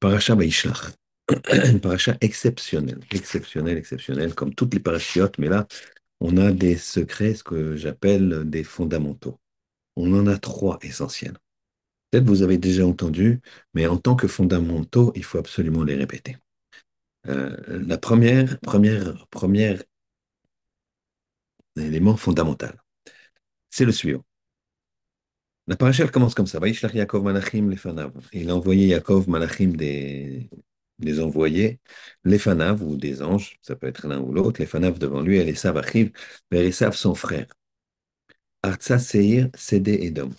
Paracha Vaishlach. Une paracha exceptionnelle, exceptionnelle, exceptionnelle, comme toutes les parachiotes, mais là, on a des secrets, ce que j'appelle des fondamentaux. On en a trois essentiels. Peut-être vous avez déjà entendu, mais en tant que fondamentaux, il faut absolument les répéter. Euh, la première, première, première élément fondamental, c'est le suivant. La paracha elle commence comme ça. Yaakov Malachim Lefanav. Il a envoyé Yaakov Malachim des, des envoyés, Lefanav ou des anges, ça peut être l'un ou l'autre, Lefanav devant lui, les Achiv, vers Esav son frère. Artsa Seir, Sédé Edom.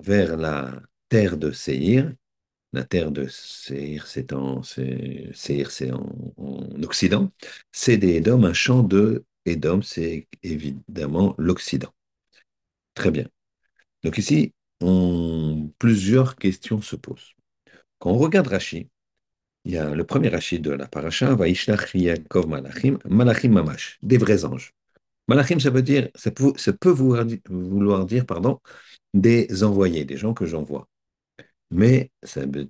Vers la terre de Seir, la terre de Seir, c'est en, Seir, c'est en, en, Occident. Sédé Edom, un champ de Edom, c'est évidemment l'Occident. Très bien. Donc ici, plusieurs questions se posent. Quand on regarde Rashi, il y a le premier Rashi de la paracha, Vaishlach Yaakov Malachim, Malachim Mamash, des vrais anges. Malachim, ça veut dire, ça peut, vouloir, dire, pardon, des envoyés, des gens que j'envoie. Mais ça veut,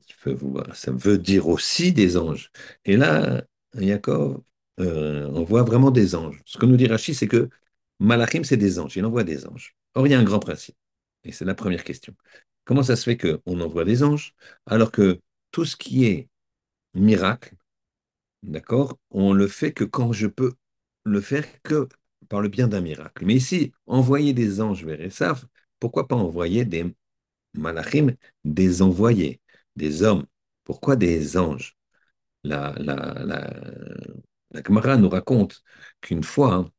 ça veut dire aussi des anges. Et là, Yaakov euh, on voit vraiment des anges. Ce que nous dit Rashi, c'est que Malachim, c'est des anges. Il envoie des anges. Or, il y a un grand principe. Et c'est la première question. Comment ça se fait qu'on envoie des anges alors que tout ce qui est miracle, d'accord, on le fait que quand je peux le faire que par le bien d'un miracle. Mais ici, envoyer des anges vers Esav, pourquoi pas envoyer des malachim, des envoyés, des hommes? Pourquoi des anges? La, la, la, la nous raconte qu'une fois, hein,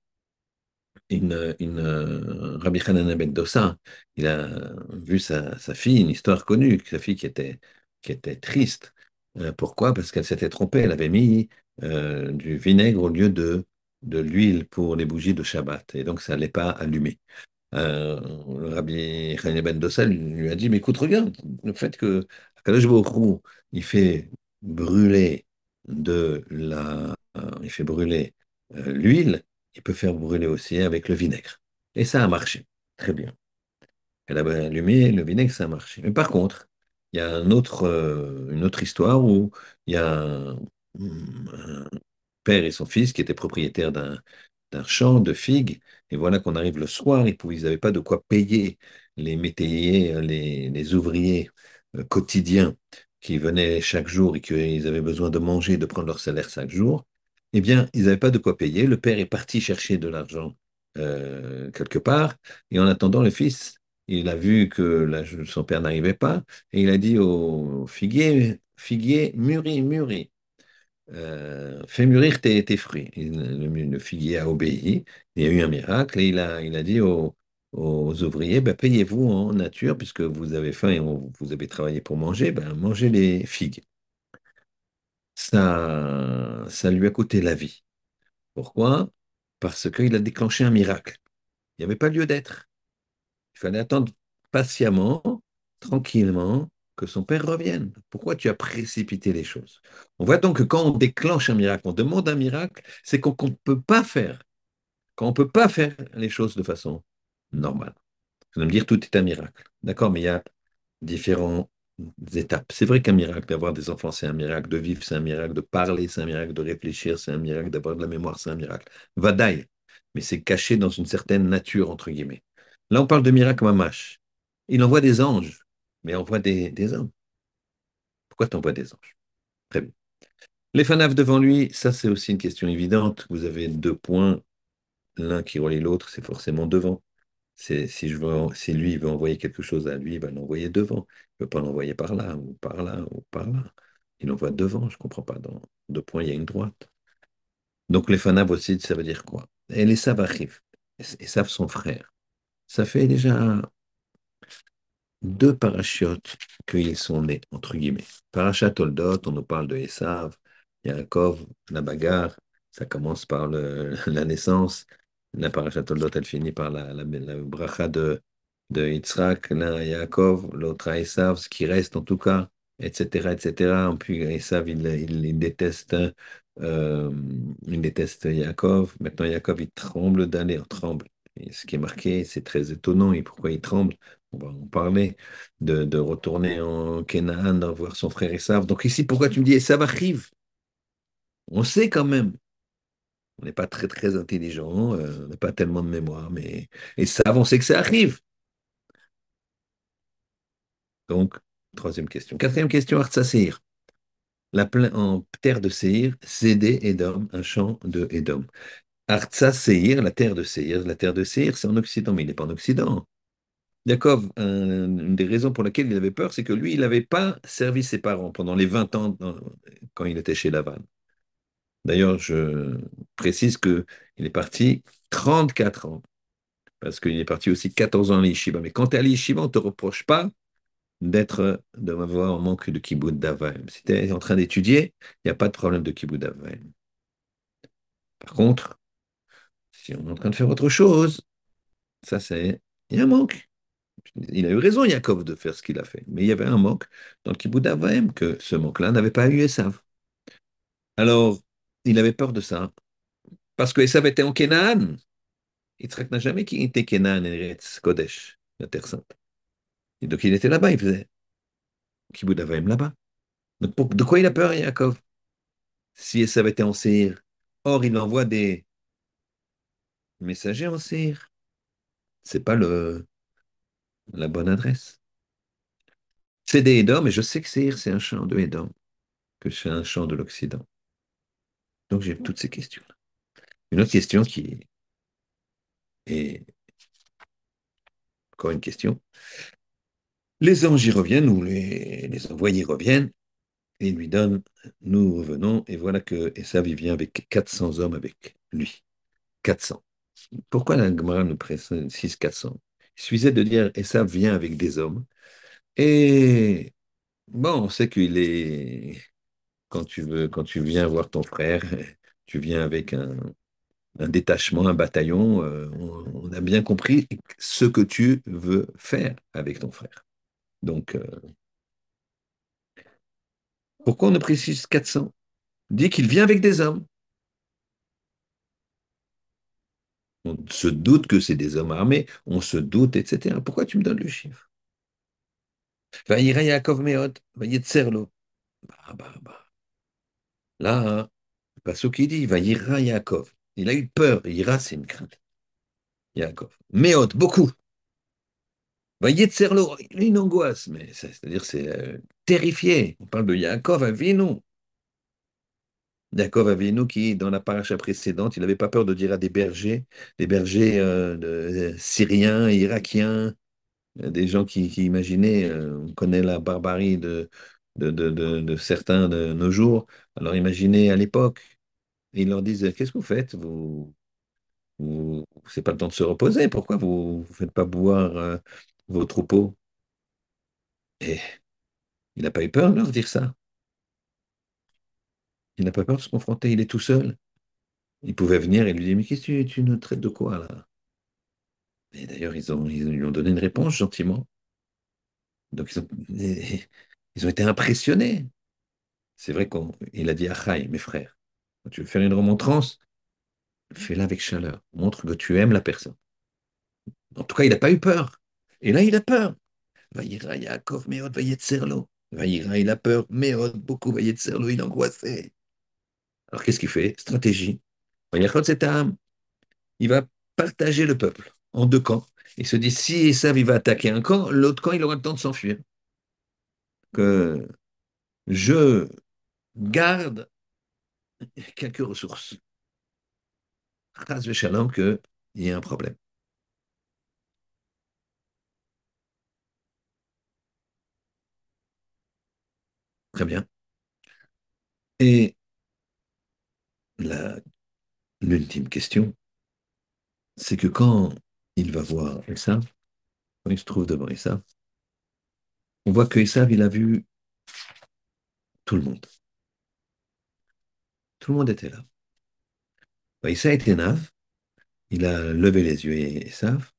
une, une euh, Rabbi Hanan ben Dossa, il a vu sa, fille, une histoire connue, sa fille qui était, qui était triste. Euh, pourquoi? Parce qu'elle s'était trompée, elle avait mis euh, du vinaigre au lieu de, de l'huile pour les bougies de Shabbat, et donc ça n'allait pas allumer. Euh, le Rabbi Hanan ben Dossa lui a dit, mais écoute, regarde, le fait que Kadosh il fait brûler de la, il fait brûler l'huile, il peut faire brûler aussi avec le vinaigre. Et ça a marché. Très bien. Elle a allumé le vinaigre, ça a marché. Mais par contre, il y a euh, une autre histoire où il y a un, père et son fils qui étaient propriétaires d'un, champ de figues. Et voilà qu'on arrive le soir, ils n'avaient pas de quoi payer les métayers, les, les ouvriers euh, quotidiens qui venaient chaque jour et qu'ils avaient besoin de manger, de prendre leur salaire chaque jour eh bien, ils n'avaient pas de quoi payer. Le père est parti chercher de l'argent euh, quelque part, et en attendant, le fils, il a vu que son père n'arrivait pas, et il a dit au figuier, figuier, mûris, mûris. Euh, fais mûrir tes, fruits. le, figuier a obéi, il y a eu un miracle, et il a, il a dit aux, ouvriers, ben, payez-vous en nature, puisque vous avez faim et vous avez travaillé pour manger, ben, mangez les figues ça, ça lui a coûté la vie. Pourquoi? Parce qu'il a déclenché un miracle. Il n'y avait pas lieu d'être. Il fallait attendre patiemment, tranquillement, que son père revienne. Pourquoi tu as précipité les choses? On voit donc que quand on déclenche un miracle, on demande un miracle, c'est qu'on ne peut pas faire. Quand on ne peut pas faire les choses de façon normale. Vous allez me dire tout est un miracle. D'accord, mais il y a différents C'est vrai qu'un miracle d'avoir des enfants, c'est un miracle de vivre, c'est un miracle de parler, c'est un miracle de réfléchir, c'est un miracle d'avoir de la mémoire, c'est un miracle. Vadaï, mais c'est caché dans une certaine nature, entre guillemets. Là, on parle de miracle mamash. Il envoie des anges, mais envoie des, hommes. Pourquoi tu envoies des anges? Très bien. Les fanaf devant lui, ça c'est aussi une question évidente. Vous avez deux points, l'un qui relie l'autre, c'est forcément devant. Si, je veux, si lui veut envoyer quelque chose à lui, il va l'envoyer devant. Il ne peut pas l'envoyer par là, ou par là, ou par là. Il envoie devant, je ne comprends pas. Dans deux points, il y a une droite. Donc les fanab aussi, ça veut dire quoi? Et les savachif, et savent son frère. Ça fait déjà deux parachutes qu'ils sont nés, entre guillemets. Parachat Oldot, on nous parle de Esav, Yaakov, la bagarre, ça commence par le, la naissance, la parachat Toldot, elle finit par la, la, bracha de, de Yitzhak, l'un Yaakov, l'autre à Esav, ce qui reste en tout cas, etc., etc. Puis Esav, il, il, déteste, euh, il déteste Yaakov. Maintenant, Yaakov, il tremble d'aller, tremble. ce qui est marqué, c'est très étonnant. Et pourquoi il tremble? On va en parler de, de retourner en Canaan, voir son frère Esav. Donc ici, pourquoi tu me dis Esav arrive? On sait quand même. On n'est pas très très intelligent, euh, on n'a pas tellement de mémoire, mais Esav, on sait que ça arrive. Donc, troisième question. Quatrième question, Artsasir. La en terre de Seir, Zédé, Edom, un champ de Edom. Artsa Seir, la terre de Seir, la terre de Seir, c'est en Occident, mais il n'est pas en Occident. Un- une des raisons pour lesquelles il avait peur, c'est que lui, il n'avait pas servi ses parents pendant les 20 ans dans- quand il était chez Laban. D'ailleurs, je précise que il est parti 34 ans, parce qu'il est parti aussi 14 ans à l'Yeshiva. Mais quand tu es à l'Yeshiva, on ne te reproche pas d'être, d'avoir un manque de kibbutz d'Avaim. Si tu es en train d'étudier, il n'y a pas de problème de kibbutz d'Avaim. Par contre, si on est en train de faire autre chose, ça c'est, il y a un manque. Il a eu raison, Yaakov, de faire ce qu'il a fait. Mais il y avait un manque dans le kibbutz d'Avaim que ce manque-là n'avait pas eu Esav. Alors, il avait peur de ça. Parce que Esav était en Canaan. Yitzhak n'a jamais quitté Canaan et Eretz Kodesh, la Terre Sainte. Et donc il était là-bas, il faisait kibbutz d'Avaim là-bas. Donc de quoi il a peur, Yaakov? Si Esav était en Seir. Or, il envoie des messagers en Seir. C'est pas la bonne adresse. C'est des Édom, et je sais que Seir, c'est un champ de Édom, que c'est un champ de l'Occident. Donc j'ai toutes ces questions. Une autre question qui est encore une question. Les anges y reviennent, ou les, envoyés reviennent, et lui donnent, nous revenons, et voilà que Esav il vient avec 400 hommes avec lui. 400. Pourquoi la nous précise 400 Il suffisait de dire Esav vient avec des hommes, et bon, on sait qu'il est, quand tu veux, quand tu viens voir ton frère, tu viens avec un, détachement, un bataillon, euh, on, on a bien compris ce que tu veux faire avec ton frère. Donc, euh, pourquoi on ne précise 400 Dit qu'il vient avec des hommes. On se doute que c'est des hommes armés, on se doute, etc. Pourquoi tu me donnes le chiffre? Yaakov Meod, Vayetserlo. Bah, bah, bah. Là, hein, pas ce qu'il dit, Vaïra Yaakov. Il a eu peur, Ira, c'est une crainte. Yaakov. Meod, beaucoup. Vayetserlo, il a une angoisse, mais c'est-à-dire c'est euh, terrifié. On parle de Yaakov Avinu. Yaakov Avinu qui, dans la paracha précédente, il n'avait pas peur de dire à des bergers, des bergers euh, euh, syriens, irakiens, des gens qui, imaginaient, on connaît la barbarie de, de, certains de nos jours, alors imaginez à l'époque, ils leur disent, qu'est-ce que vous faites? Vous, vous, c'est pas le temps de se reposer, pourquoi vous ne faites pas boire euh, vos troupeaux? Et il n'a pas eu peur de leur dire ça. Il n'a pas peur de se confronter, il est tout seul. Il pouvait venir et lui dire, mais qu'est-ce que tu, tu nous traites de quoi là? Et d'ailleurs, ils ont, ils lui ont donné une réponse gentiment. Donc, ils ont, ils ont été impressionnés. C'est vrai qu'il a dit Achaï, mes frères, quand tu veux faire une remontrance, fais-la avec chaleur. Montre que tu aimes la personne. En tout cas, il n'a pas eu peur. Et là, il a peur. Vaïra Yaakov, Meod, Vayetserlo. Vaïra, il a peur. Meod, beaucoup, Vayetserlo, il est angoissé. Alors, qu'est-ce qu'il fait? Stratégie. Il va partager le peuple en deux camps. Il se dit, si Esav il va attaquer un camp, l'autre camp, il aura le temps de s'enfuir. Que je garde quelques ressources. Chas v'shalom qu'il y ait un problème. Très bien. Et l'ultime question, c'est que quand il va voir Esav, quand il se trouve devant Esav, on voit que Esav, il a vu tout le monde. Tout le monde était là. Esav était Nav, il a levé les yeux et Esav.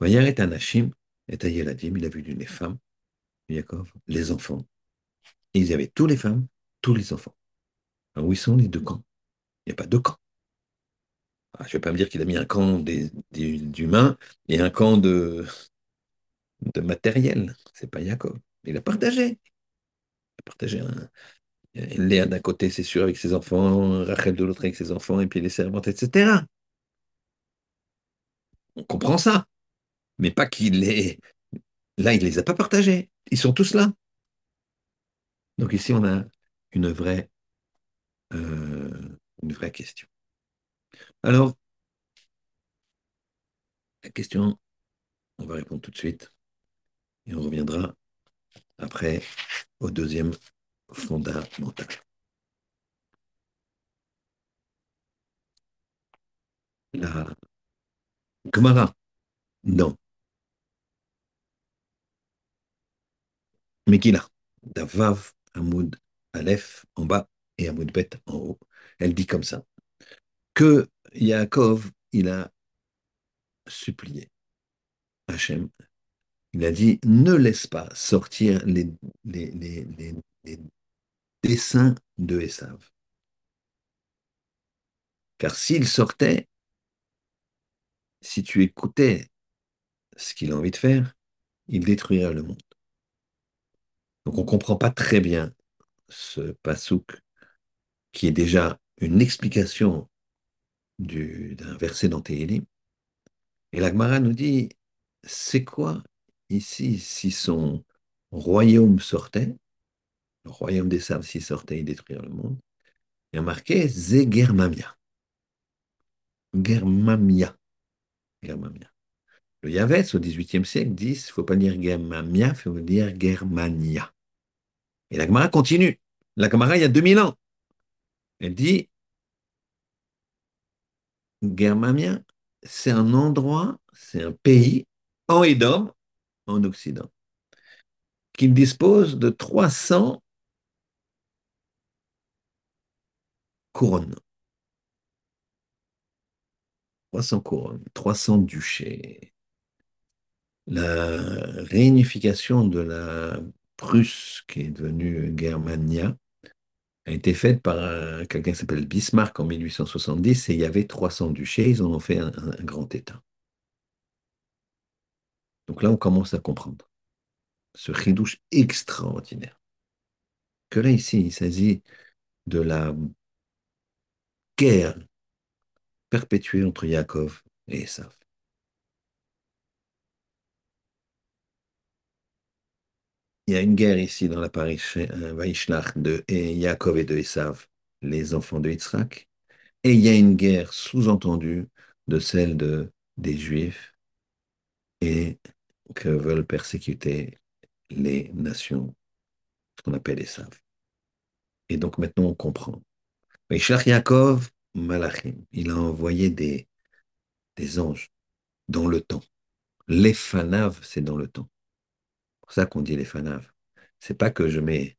Vayaret Anashim, et il a vu les femmes, les enfants. Il y avait tous les femmes, tous les enfants. Alors, où ils sont les deux camps? Il n'y a pas deux camps. Ah, je ne vais pas me dire qu'il a mis un camp d'humains et un camp de, de matériel. C'est pas Yaakov. Il a partagé. Il a partagé un, Léa d'un côté, c'est sûr, avec ses enfants, Rachel de l'autre avec ses enfants, et puis les servantes, etc. On comprend ça. Mais pas qu'il les... Là, il les a pas partagés. Ils sont tous là. Donc ici, on a une vraie, euh, une vraie question. Alors, la question, on va répondre tout de suite. Et on reviendra après au deuxième fondamental. La Gemara, non. Megillah, Davav, Hamoud, Aleph en bas et Hamoud Bet en haut. Elle dit comme ça que Yaakov, il a supplié Hachem. Il a dit ne laisse pas sortir les, les, dessins de Esav. Car s'il sortait, si tu écoutais ce qu'il a envie de faire, il détruirait le monde. Donc on ne comprend pas très bien ce pasouk qui est déjà une explication d'un verset dans Tehillim. Et l'Agmara nous dit, c'est quoi ici si son royaume sortait, le royaume des sables s'il sortait, il détruirait le monde, il y a marqué Zegermamia. Germamia. Germamia. Le Yavetz, au XVIIIe siècle, dit il ne faut pas dire Germamia, il faut dire Germania. Et la Gemara continue. La Gemara, il y a 2000 ans. Elle dit Germamia, c'est un endroit, c'est un pays en Édom, en Occident, qui dispose de 300 couronnes. 300 couronnes, 300 duchés. La réunification de la Prusse, qui est devenue Germania, a été faite par quelqu'un qui s'appelle Bismarck en 1870 et il y avait 300 duchés, ils en ont fait un grand État. Donc là, on commence à comprendre ce ridouche extraordinaire. Que là, ici, il s'agit de la guerre perpétuée entre Yaakov et Esav. Il y a une guerre ici dans la parish Vaishlach de Yaakov et de Esav, les enfants de Yitzhak, et il y a une guerre sous-entendue de celle de, des Juifs et que veulent persécuter les nations, ce qu'on appelle Esav. Et donc maintenant on comprend. Vaishlach Yaakov, Malachim, il a envoyé des, des anges dans le temps. Les fanaves, c'est dans le temps pour ça qu'on dit les fanaves. C'est pas que je mets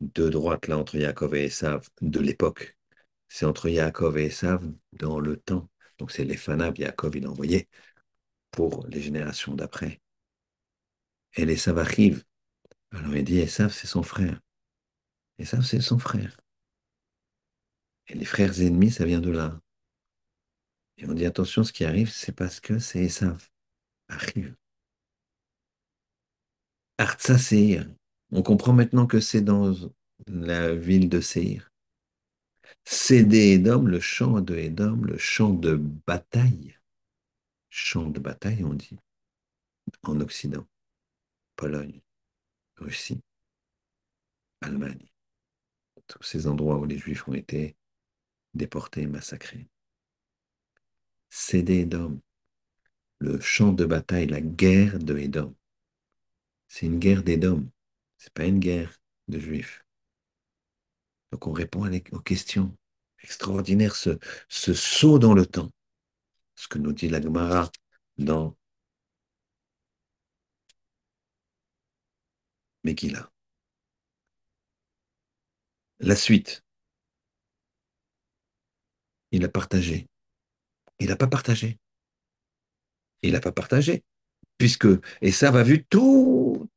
deux droites là entre Yaakov et Esav de l'époque. C'est entre Yaakov et Esav dans le temps. Donc c'est les fanaves, Yaakov il a envoyé pour les générations d'après. Et Esav arrive. Alors il dit Esav c'est son frère. Esav c'est son frère. Et les frères ennemis, ça vient de là. Et on dit attention, ce qui arrive, c'est parce que c'est Esav. Arrive. Artsa Seir. On comprend maintenant que c'est dans la ville de Seir. Cédé Edom, le champ de Edom, le champ de bataille. Champ de bataille, on dit, en Occident. Pologne, Russie, Allemagne. Tous ces endroits où les Juifs ont été déportés massacrés. Cédé Edom, le champ de bataille, la guerre de Edom. C'est une guerre Ce c'est pas une guerre de juifs. Donc on répond aux questions. Extraordinaire ce, ce saut dans le temps. Ce que nous dit la Gemara dans Megillah. La suite. Il a partagé. Il n'a pas partagé. Il n'a pas partagé puisque et ça va vu tous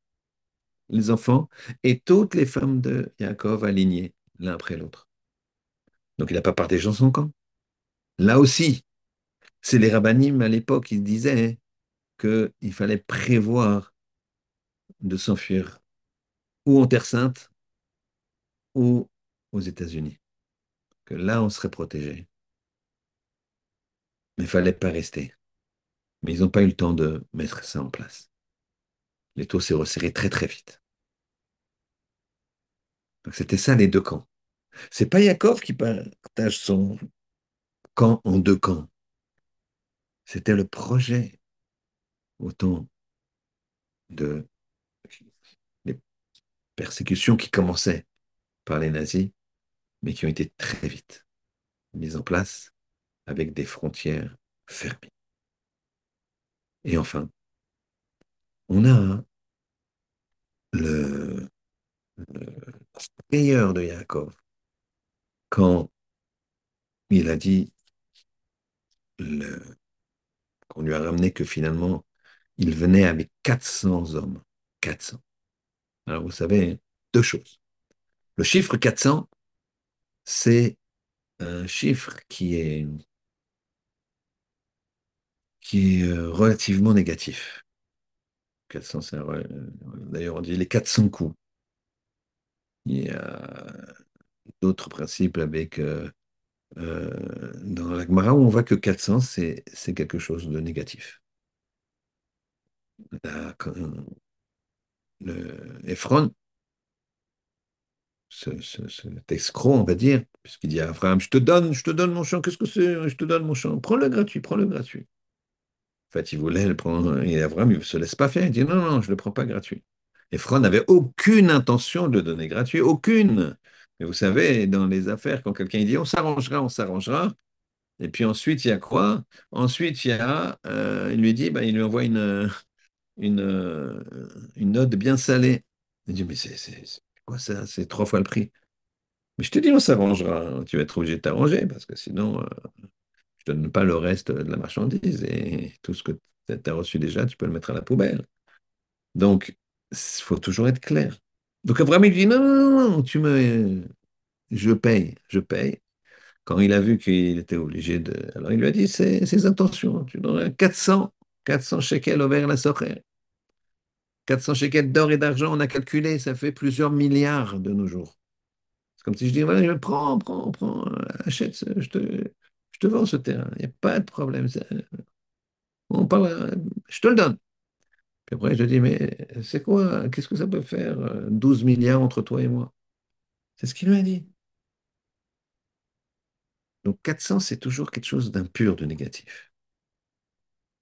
les enfants et toutes les femmes de Yaakov alignés l'un après l'autre. Donc il n'a pas partagé dans son camp. Là aussi, c'est les rabbinim à l'époque qui disaient qu'il fallait prévoir de s'enfuir ou en Terre Sainte ou aux États-Unis. Que là, on serait protégé. Mais il fallait pas rester. Mais ils n'ont pas eu le temps de mettre ça en place. Les taux s'est resserré très très vite. Donc c'était ça les deux camps. C'est pas Yakov qui partage son camp en deux camps. C'était le projet autant de persécutions qui commençaient par les nazis, mais qui ont été très vite mises en place avec des frontières fermées. Et enfin, on a le, meilleur de Yaakov quand il a dit qu'on lui a ramené que finalement il venait avec 400 hommes. 400. Alors vous savez, deux choses. Le chiffre 400, c'est un chiffre qui est, qui est euh, relativement négatif. 400, d'ailleurs, on dit les 400 coups. Il y a d'autres principes avec. Euh, euh, dans la Gemara où on voit que 400, c'est quelque chose de négatif. Le Ephron, ce, cet escroc, on va dire, puisqu'il dit à Abraham, je te donne, je te donne mon champ, qu'est-ce que c'est? Je te donne mon champ, prends-le gratuit, prends-le gratuit. En fait, il voulait le prendre, et Abraham, il ne se laisse pas faire, il dit, non, non, je ne le prends pas gratuit. Ephron n'avait aucune intention de donner gratuit, aucune. Mais vous savez, dans les affaires, quand quelqu'un dit, on s'arrangera, on s'arrangera, et puis ensuite, il y a quoi? Ensuite, il y a, euh, il lui dit, bah, il lui envoie une, une, une note bien salée. Il dit, mais c'est quoi ça? C'est trois fois le prix. Mais je te dis, on s'arrangera. Tu vas être obligé de t'arranger parce que sinon, euh, je ne donne pas le reste de la marchandise et tout ce que tu as reçu déjà, tu peux le mettre à la poubelle. Donc, il faut toujours être clair. Donc Abraham, il dit, non, non, non, tu me... Je paye, je paye. Quand il a vu qu'il était obligé de... Alors il lui a dit, c'est ses intentions. Tu donnes 400, 400 shekels au vers la socher. 400 shekels d'or et d'argent, on a calculé, ça fait plusieurs milliards de nos jours. C'est comme si je dis, voilà, je prends, prends, prends, achète, je te, je te vends ce terrain, il n'y a pas de problème. On parle, je te le donne. Puis après, je dis, mais c'est quoi Qu'est-ce que ça peut faire 12 milliards entre toi et moi? C'est ce qu'il lui a dit. Donc 400, c'est toujours quelque chose d'impur, de négatif.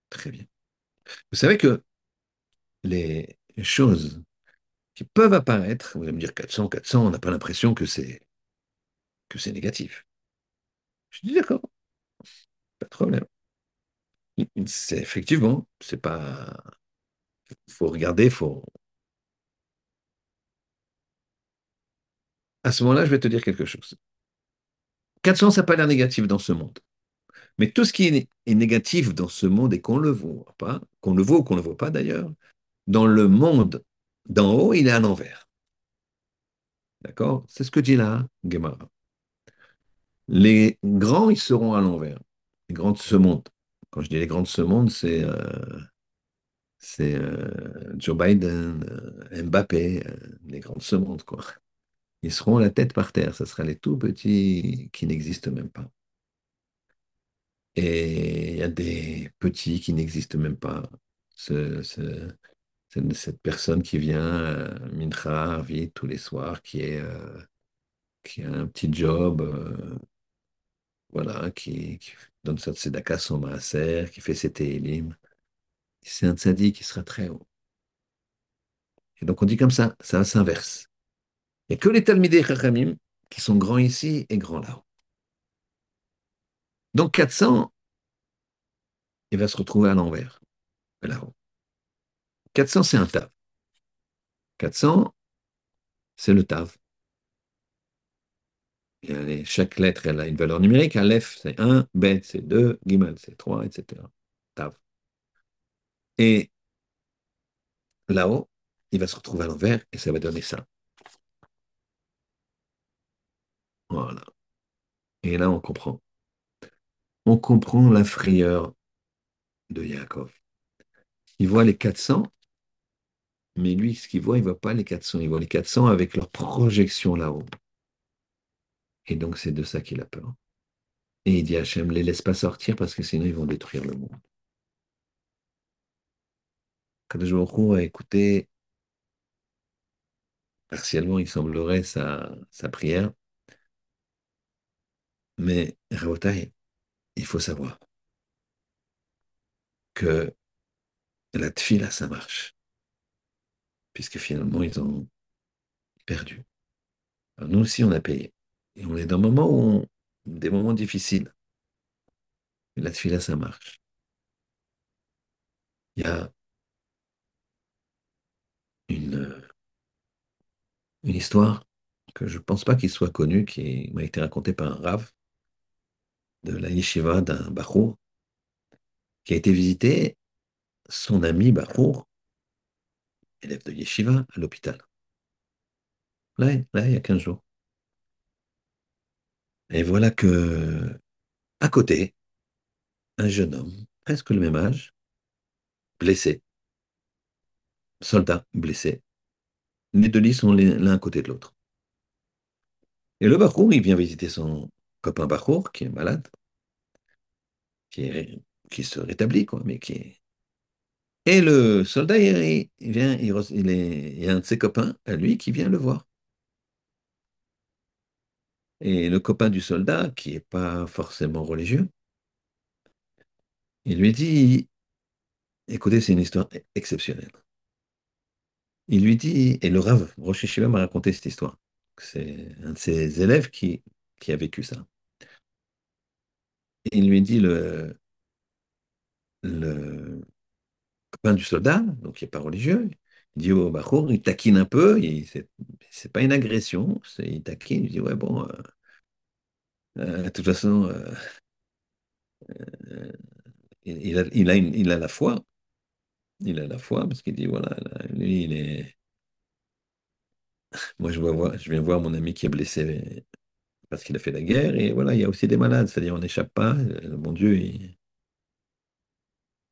Très bien. Vous savez que les choses qui peuvent apparaître, vous allez me dire 400, 400, on n'a pas l'impression que c'est que c'est négatif. Je dis d'accord, pas de problème. C'est effectivement, c'est pas. Il faut regarder, faut. À ce moment-là, je vais te dire quelque chose. 400, ça n'a pas l'air négatif dans ce monde. Mais tout ce qui est négatif dans ce monde et qu'on le voit pas, qu'on le voit ou qu'on ne le voit pas d'ailleurs, dans le monde d'en haut, il est à l'envers. D'accord? C'est ce que dit là Gemara. Les grands, ils seront à l'envers. Les grands de ce. Quand je dis les grands de ce c'est euh, euh, Joe Biden, euh, Mbappé, les grands de ce quoi. Ils seront la tête par terre. Ce sera les tout petits qui n'existent même pas. Et il y a des petits qui n'existent même pas. Ce, cette personne qui vient, euh, Mincha, vite tous les soirs, euh, qui a un petit job, euh, voilà, qui, donne sa tzedaka, son maaser, qui fait ses télim. C'est un tzaddik qui sera très haut. Et donc on dit comme ça, ça s'inverse. Il n'y a que les Talmidei Chachamim qui sont grands ici et grands là-haut. Donc 400, il va se retrouver à l'envers, là-haut. 400, c'est un tav. 400, c'est le tav. Chaque lettre, elle a une valeur numérique. Aleph, c'est 1, Bet, c'est 2, Gimel, c'est 3, etc. Tav. Et là-haut, il va se retrouver à l'envers et ça va donner ça. Voilà. Et là, on comprend. On comprend la frayeur de Yaakov. Il voit les 400 Mais lui, ce qu'il voit, il ne voit pas les 400, il voit les 400 avec leur projection là-haut. Et donc, c'est de ça qu'il a peur. Et il dit à Hachem, les laisse pas sortir parce que sinon ils vont détruire le monde. Kadosh a écouté, partiellement, il semblerait, sa, sa prière. Mais, Rabotai, il faut savoir que la tfila, ça marche. Puisque finalement, ils ont perdu. Nous aussi, on a payé. Et on est dans un moment où des moments difficiles. Mais la tfila, ça marche. Il y a une, une histoire que je ne pense pas qu'il soit connu, qui m'a été racontée par un rave de la yeshiva d'un Bachour, qui a été visiter son ami Bachour, élève de yeshiva, à l'hôpital. Là, là, il y a 15 jours. Et voilà que, à côté, un jeune homme, presque le même âge, blessé, soldat blessé, les deux lits sont l'un à côté de l'autre. Et le Bachour, il vient visiter son copain Bachour, qui est malade, qui, se rétablit, quoi, mais qui est Et le soldat, il, vient, il, est, y a un de ses copains à lui qui vient le voir. Et le copain du soldat, qui n'est pas forcément religieux, il lui dit, écoutez, c'est une histoire exceptionnelle. Il lui dit, et le Rav Rosh Yeshiva m'a raconté cette histoire. C'est un de ses élèves qui a vécu ça. Il lui dit, le, le copain du soldat, donc qui n'est pas religieux, il dit au Bachour, il taquine un peu, il- c'est pas une agression, il taquine, il dit, ouais, bon, euh, euh, de toute façon, euh, il, il a, il, a il la foi, il a la foi, parce qu'il dit, voilà, là, lui, il est... Moi, je viens voir mon ami qui est blessé parce qu'il a fait la guerre, et voilà, il y a aussi des malades, c'est-à-dire on n'échappe pas, le bon Dieu,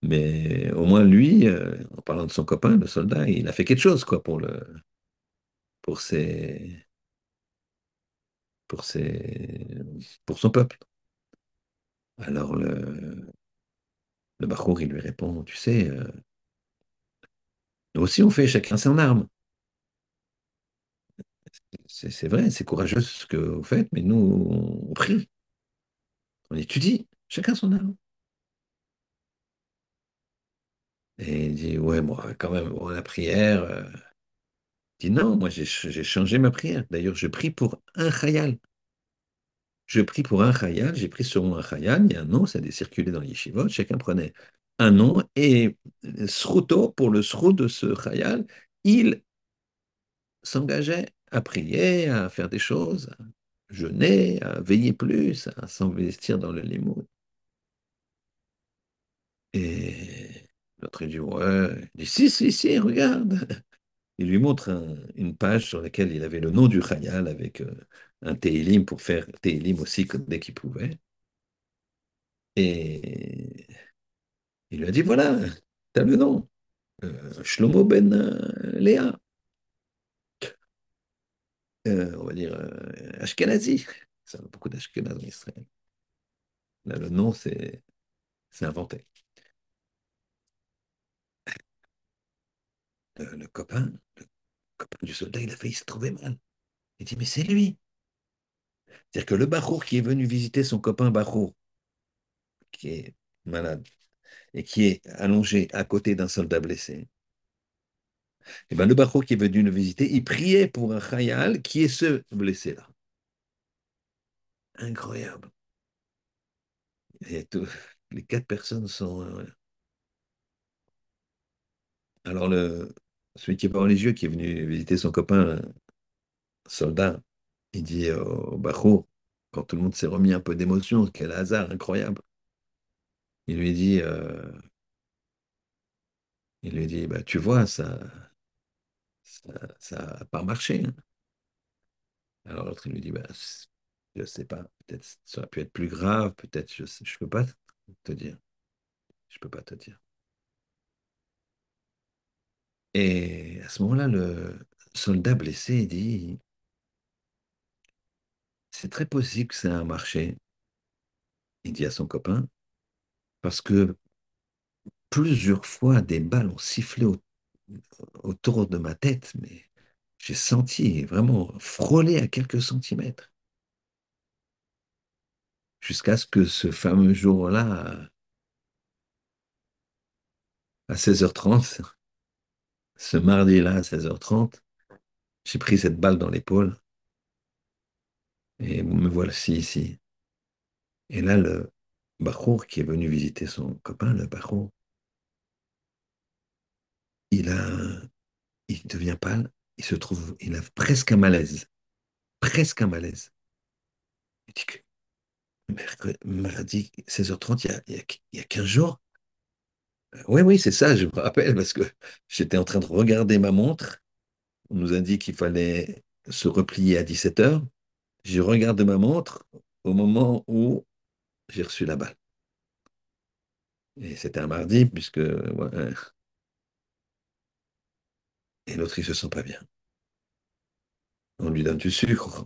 mais au moins lui, euh, en parlant de son copain, le soldat, il a fait quelque chose, quoi, pour le, pour ses, pour ses, pour son peuple. Alors le, le Bachour, il lui répond, tu sais, euh, nous aussi on fait chacun son arme. C'est vrai, c'est courageux ce que vous faites, mais nous, on prie, on étudie, chacun son arme. Et il dit, ouais, moi, quand même, la prière. euh, Il dit, non, moi, j'ai changé ma prière. D'ailleurs, je prie pour un chayal. Je prie pour un chayal, j'ai pris moi un chayal, il y a un nom, ça a circulé dans les chacun prenait un nom, et sruto, pour le srut de ce chayal, il s'engageait à prier, à faire des choses, à jeûner, à veiller plus, à s'investir dans le limoud. Et l'autre dit, ouais, il dit, si, si, si, regarde. Il lui montre un- une page sur laquelle il avait le nom du Khayal avec euh, un Télim pour faire Télim aussi dès qu'il pouvait. Et il lui a dit, voilà, t'as le nom, euh, Shlomo ben euh, Léa, Euh, on va dire euh, Ashkenazi. Ça a beaucoup d'Ashkenaz en Israël. Là, le nom, c'est inventé. Le, le copain, le copain du soldat, il a failli se trouver mal. Il dit, mais c'est lui. C'est-à-dire que le Bachour qui est venu visiter son copain Bachour, qui est malade, et qui est allongé à côté d'un soldat blessé, et ben le Bachour qui est venu le visiter, il priait pour un Khayal qui est ce blessé-là. Incroyable. Et les quatre personnes sont. euh, Alors, le, celui qui est pas religieux, qui est venu visiter son copain euh, soldat, il dit au Bachour, quand tout le monde s'est remis un peu d'émotion, quel hasard incroyable, il lui dit, euh, il lui dit, bah, tu vois, ça, ça n'a pas marché. hein. Alors l'autre, il lui dit, bah, je sais pas, peut-être ça aurait pu être plus grave, peut-être, je je peux pas te dire. Je peux pas te dire. Et à ce moment-là, le soldat blessé dit, c'est très possible que c'est un marché. Il dit à son copain, parce que plusieurs fois des balles ont sifflé au- autour de ma tête, mais j'ai senti vraiment frôler à quelques centimètres. Jusqu'à ce que ce fameux jour-là, à 16h30, ce mardi-là à 16h30, j'ai pris cette balle dans l'épaule et me voici ici. Et là, le Bachour qui est venu visiter son copain, le Bachour, il devient pâle, il se trouve, il a presque un malaise, presque un malaise. Il dit que mercredi, mardi 16h30, il y a, il y a, il y a 15 jours. Oui, oui, c'est ça, je me rappelle, parce que j'étais en train de regarder ma montre. On nous a dit qu'il fallait se replier à 17h. Je regarde ma montre au moment où j'ai reçu la balle. Et c'était un mardi, puisque. ouais, et l'autre, il se sent pas bien. On lui donne du sucre.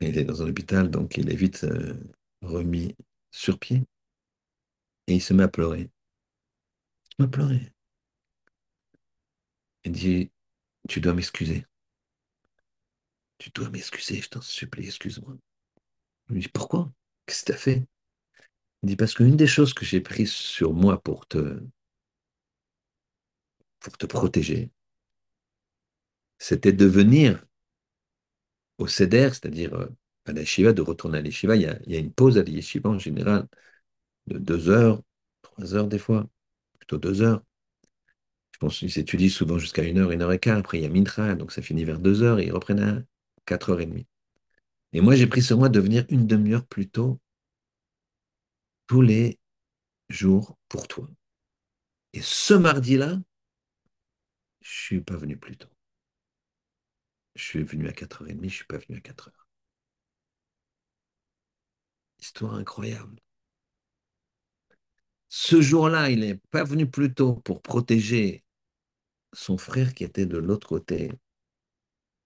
Il est dans un hôpital, donc il est vite euh, remis sur pied. Et il se met à pleurer. Il se met à pleurer. Il dit, tu dois m'excuser. Tu dois m'excuser, je t'en supplie, excuse-moi. Je lui dis, pourquoi? Qu'est-ce que tu as fait? Il dit, parce qu'une des choses que j'ai prises sur moi pour te, pour te protéger, c'était de venir au CEDER, c'est-à-dire euh, à la yeshiva, de retourner à la yeshiva. Il y a, il y a une pause à la yeshiva en général de deux heures, trois heures des fois, plutôt deux heures. Je pense qu'ils étudient souvent jusqu'à une heure, une heure et quart. Après, il y a Mintra, donc ça finit vers deux heures et ils reprennent à quatre heures et demie. Et moi, j'ai pris sur moi de venir une demi-heure plus tôt tous les jours pour toi. Et ce mardi-là, je suis pas venu plus tôt. Je suis venu à 4h30, je suis pas venu à 4 heures. Histoire incroyable. Ce jour-là, il n'est pas venu plus tôt pour protéger son frère qui était de l'autre côté,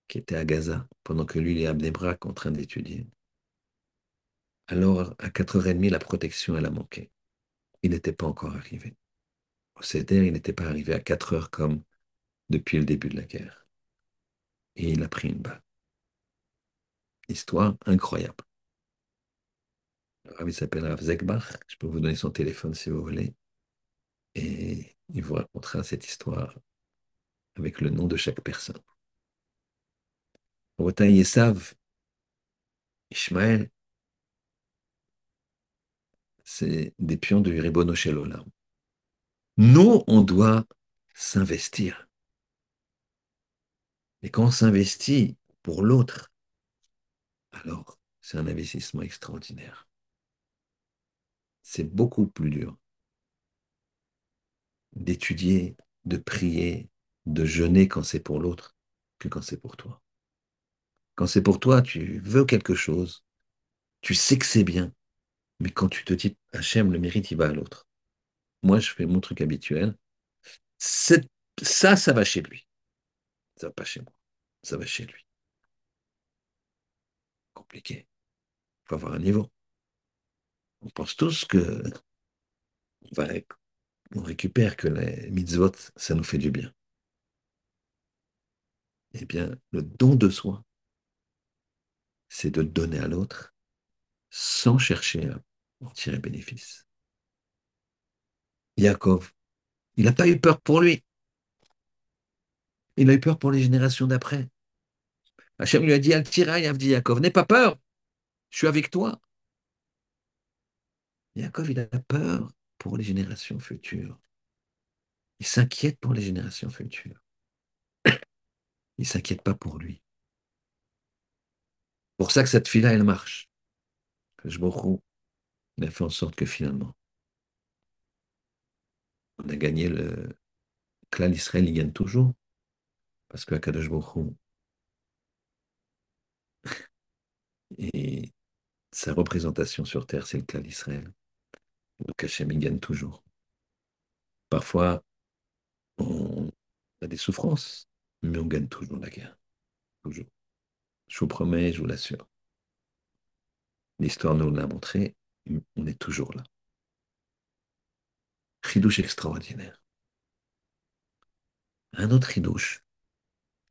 qui était à Gaza, pendant que lui, il est à Bnebrak en train d'étudier. Alors, à 4h30, la protection, elle a manqué. Il n'était pas encore arrivé. Au CEDER, il n'était pas arrivé à 4 heures comme depuis le début de la guerre. Et il a pris une balle. Histoire incroyable. Il s'appelle Rav Zekbach. Je peux vous donner son téléphone si vous voulez. Et il vous racontera cette histoire avec le nom de chaque personne. Rotin Yesav, Ishmael, c'est des pions de Ribono. Nous, on doit s'investir. Et quand on s'investit pour l'autre, alors c'est un investissement extraordinaire. C'est beaucoup plus dur d'étudier, de prier, de jeûner quand c'est pour l'autre que quand c'est pour toi. Quand c'est pour toi, tu veux quelque chose, tu sais que c'est bien, mais quand tu te dis, Hachem, le mérite, il va à l'autre. Moi, je fais mon truc habituel. Ça, ça va chez lui. Ça va pas chez moi. Ça va chez lui. Compliqué. Il faut avoir un niveau. On pense tous que on, récupère que les mitzvot, ça nous fait du bien. Eh bien, le don de soi, c'est de donner à l'autre sans chercher à en tirer bénéfice. Yaakov, il n'a pas eu peur pour lui. Il a eu peur pour les générations d'après. Hachem lui a dit Al-Tiraï, Avdi Yaakov, n'aie pas peur, je suis avec toi. Yaakov, il a peur pour les générations futures. Il s'inquiète pour les générations futures. Il ne s'inquiète pas pour lui. Pour ça que cette fille-là, elle marche. Que je il a fait en sorte que finalement, on a gagné le clan Israël, il gagne toujours. Parce que Akadosh Baruch et sa représentation sur terre, c'est le clan d'Israël. Donc Hachem, gagne toujours. Parfois, on, a des souffrances, mais on gagne toujours la guerre. Toujours. Je vous promets, je vous l'assure. L'histoire nous l'a montré, on est toujours là. Ridouche extraordinaire. Un autre ridouche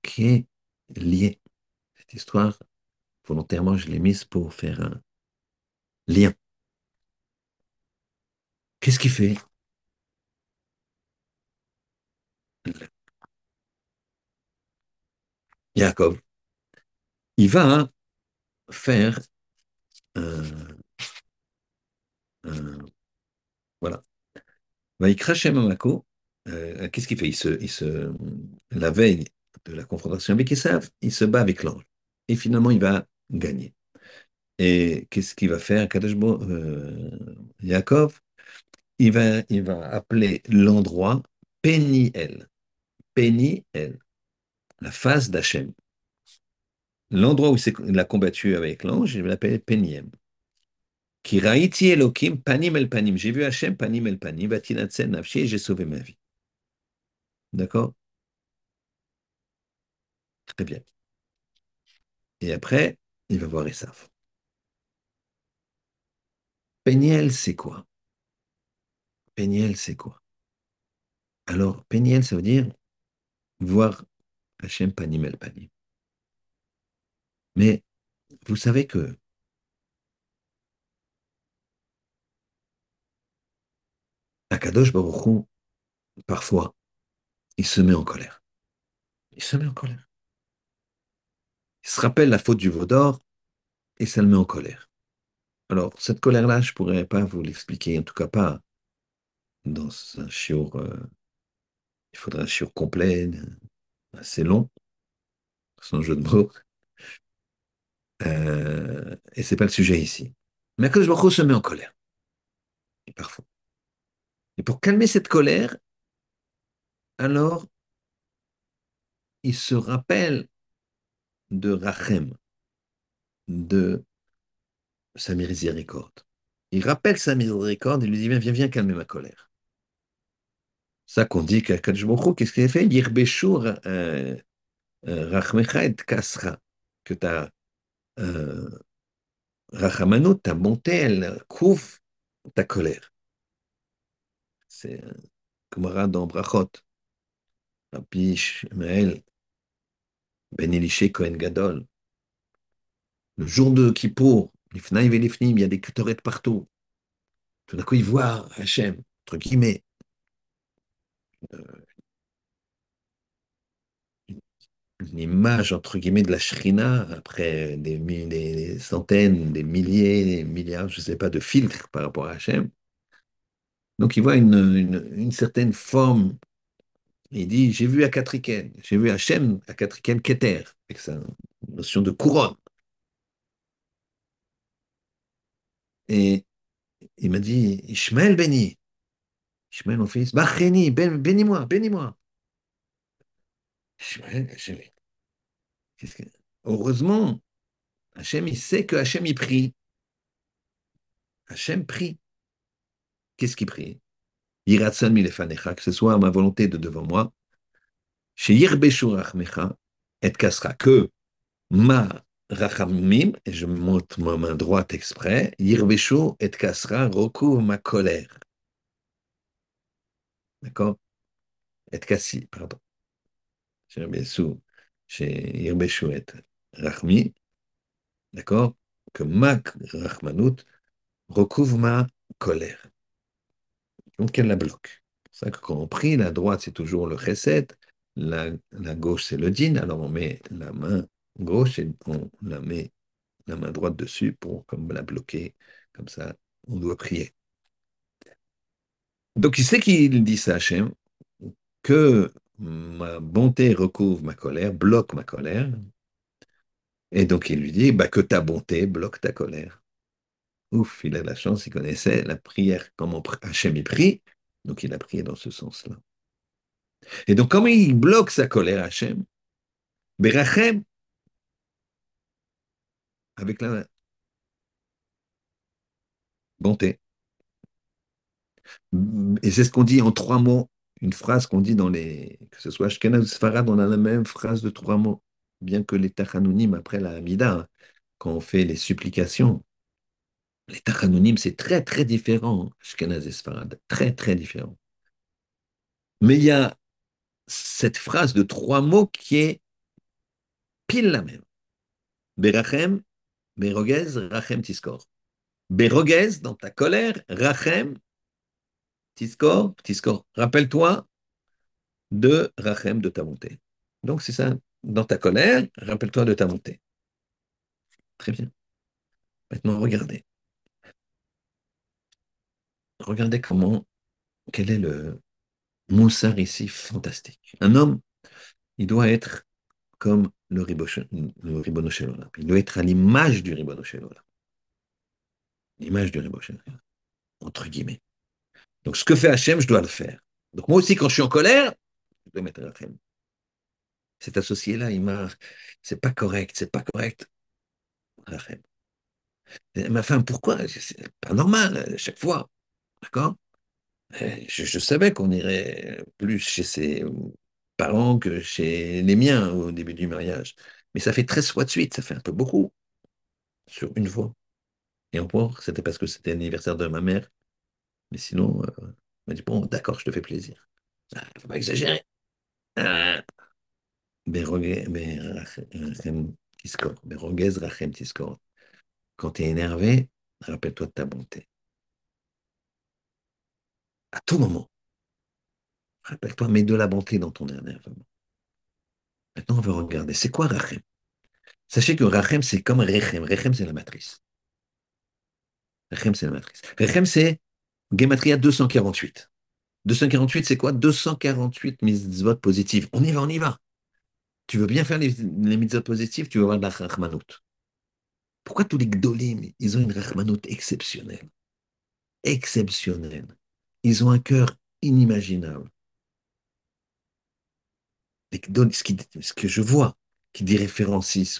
qui est lié. Cette histoire, volontairement, je l'ai mise pour faire un lien. Qu'est-ce qu'il fait Jacob, il va faire un, un voilà. Il cracher Mamako. Euh, Qu'est-ce qu'il fait? Il se, il se, La veille de la confrontation avec Esav, il se bat avec l'ange. Et finalement, il va gagner. Et qu'est-ce qu'il va faire euh, Yaakov? Il va, il va appeler l'endroit Peniel. Peniel, la face d'Hachem. L'endroit où il a combattu avec l'ange, il l'appelle Peniem. Qui raïti Elohim panim el panim. J'ai vu Hachem panim el panim, vatinatsen nafshi, j'ai sauvé ma vie. D'accord? Très bien. Et après, il va voir Esav. Peniel, c'est quoi? Peniel, c'est quoi? Alors, Peniel, ça veut dire voir Hachem panim el panim. Mais vous savez que Akadosh Baruch parfois, il se met en colère. Il se met en colère. Il se rappelle la faute du veau d'or et ça le met en colère. Alors, cette colère-là, je ne pourrais pas vous l'expliquer, en tout cas pas dans un chiour. Euh, il faudrait un chiour complet, assez long, sans jeu de mots. Euh, et ce n'est pas le sujet ici. Mais Akadosh Baruch se met en colère. Parfois. Et pour calmer cette colère, alors il se rappelle de Rachem, de sa miséricorde. Il rappelle sa miséricorde et lui dit Viens, viens, viens calmer ma colère. Ça qu'on dit qu'à qu'est-ce qu'il a fait? Yirbeshur euh, euh, Rachmecha et Kasra, que ta euh, Rachamano, ta bonté, elle couvre ta colère. C'est Gemara dans Brachot. Rabbi Shmael Ben Elishe Kohen Gadol. Le jour de Kippour, et l'Ifnim, il y a des de partout. Tout d'un coup, il voit Hachem, entre guillemets, une image, entre guillemets, de la Shrina, après des, centaines, des milliers, des milliards, je ne sais pas, de filtres par rapport à Hachem. Donc, il voit une, une, une certaine forme. Il dit J'ai vu à Katriken, j'ai vu Hachem à Katriken Keter, avec sa notion de couronne. Et il m'a dit Ishmael béni. Ishmael, mon fils, Bacheni, bénis-moi, bénis-moi. Ishmael, que... Heureusement, Hachem, il sait que Hachem, il prie. Hachem prie. Qu'est-ce qu'il prie? Yiratsan milefanecha, que ce soit ma volonté de devant moi. Chez Yirbeshurachmecha et kasra, que ma rachamim, et je monte ma main droite exprès, Yirbeshu et kasra recouvre ma colère. D'accord? Et kassi, pardon. Chez Yirbeshu et rachmi, d'accord? Que ma rachmanut recouvre ma colère. Donc elle la bloque. C'est ça que quand on prie, la droite c'est toujours le la, la gauche c'est le din, alors on met la main gauche et on la met la main droite dessus pour comme la bloquer, comme ça on doit prier. Donc il sait qu'il dit ça à Hachem, que ma bonté recouvre ma colère, bloque ma colère, et donc il lui dit bah, que ta bonté bloque ta colère. Ouf, il a la chance, il connaissait la prière, comment Hachem y prie, donc il a prié dans ce sens-là. Et donc, comment il bloque sa colère, Hachem? Berachem, avec la bonté. Et c'est ce qu'on dit en trois mots, une phrase qu'on dit dans les, que ce soit Ashkenaz ou Sfarad, on a la même phrase de trois mots, bien que les Tachanounim après la Hamida, hein, quand on fait les supplications, les Tachanounim, c'est très très différent, Ashkenaz et très très différent. Mais il y a cette phrase de trois mots qui est pile la même. Berachem, Berogez, Rachem Tiskor. Berogez, dans ta colère, Rachem, Tiskor, Tiskor. Rappelle-toi de Rachem, de ta montée. Donc c'est ça, dans ta colère, rappelle-toi de ta montée. Très bien. Maintenant, regardez. Regardez comment, quel est le moussard ici fantastique. Un homme, il doit être comme le, le Ribono Il doit être à l'image du Ribono L'image du Ribono entre guillemets. Donc ce que fait Hachem, je dois le faire. Donc moi aussi, quand je suis en colère, je dois mettre Hachem. Cet associé-là, il m'a... C'est pas correct, c'est pas correct. Hachem. Ma femme, pourquoi? C'est pas normal, à chaque fois. D'accord? Je, savais qu'on irait plus chez ses parents que chez les miens au début du mariage. Mais ça fait 13 fois de suite, ça fait un peu beaucoup. Sur une fois. Et encore, c'était parce que c'était l'anniversaire de ma mère. Mais sinon, euh, m'a dit, bon, d'accord, je te fais plaisir. Ah, faut pas exagérer. Ah. Quand tu es énervé, rappelle-toi de ta bonté. À tout moment. Rappelle-toi, mets de la bonté dans ton énervement. Maintenant, on va regarder. C'est quoi Rachem? Sachez que Rachem, c'est comme Rechem. Rechem, c'est la matrice. Rechem, c'est la matrice. Rechem, c'est Gematria 248. 248, c'est quoi? 248 mitzvot positives. On y va, on y va. Tu veux bien faire les, les mitzvot positives, tu veux avoir de la rachmanout. Pourquoi tous les gdolim, ils ont une rachmanout exceptionnelle? Exceptionnelle. Ils ont un cœur inimaginable. ce, que je vois, qui dit référencie, ce,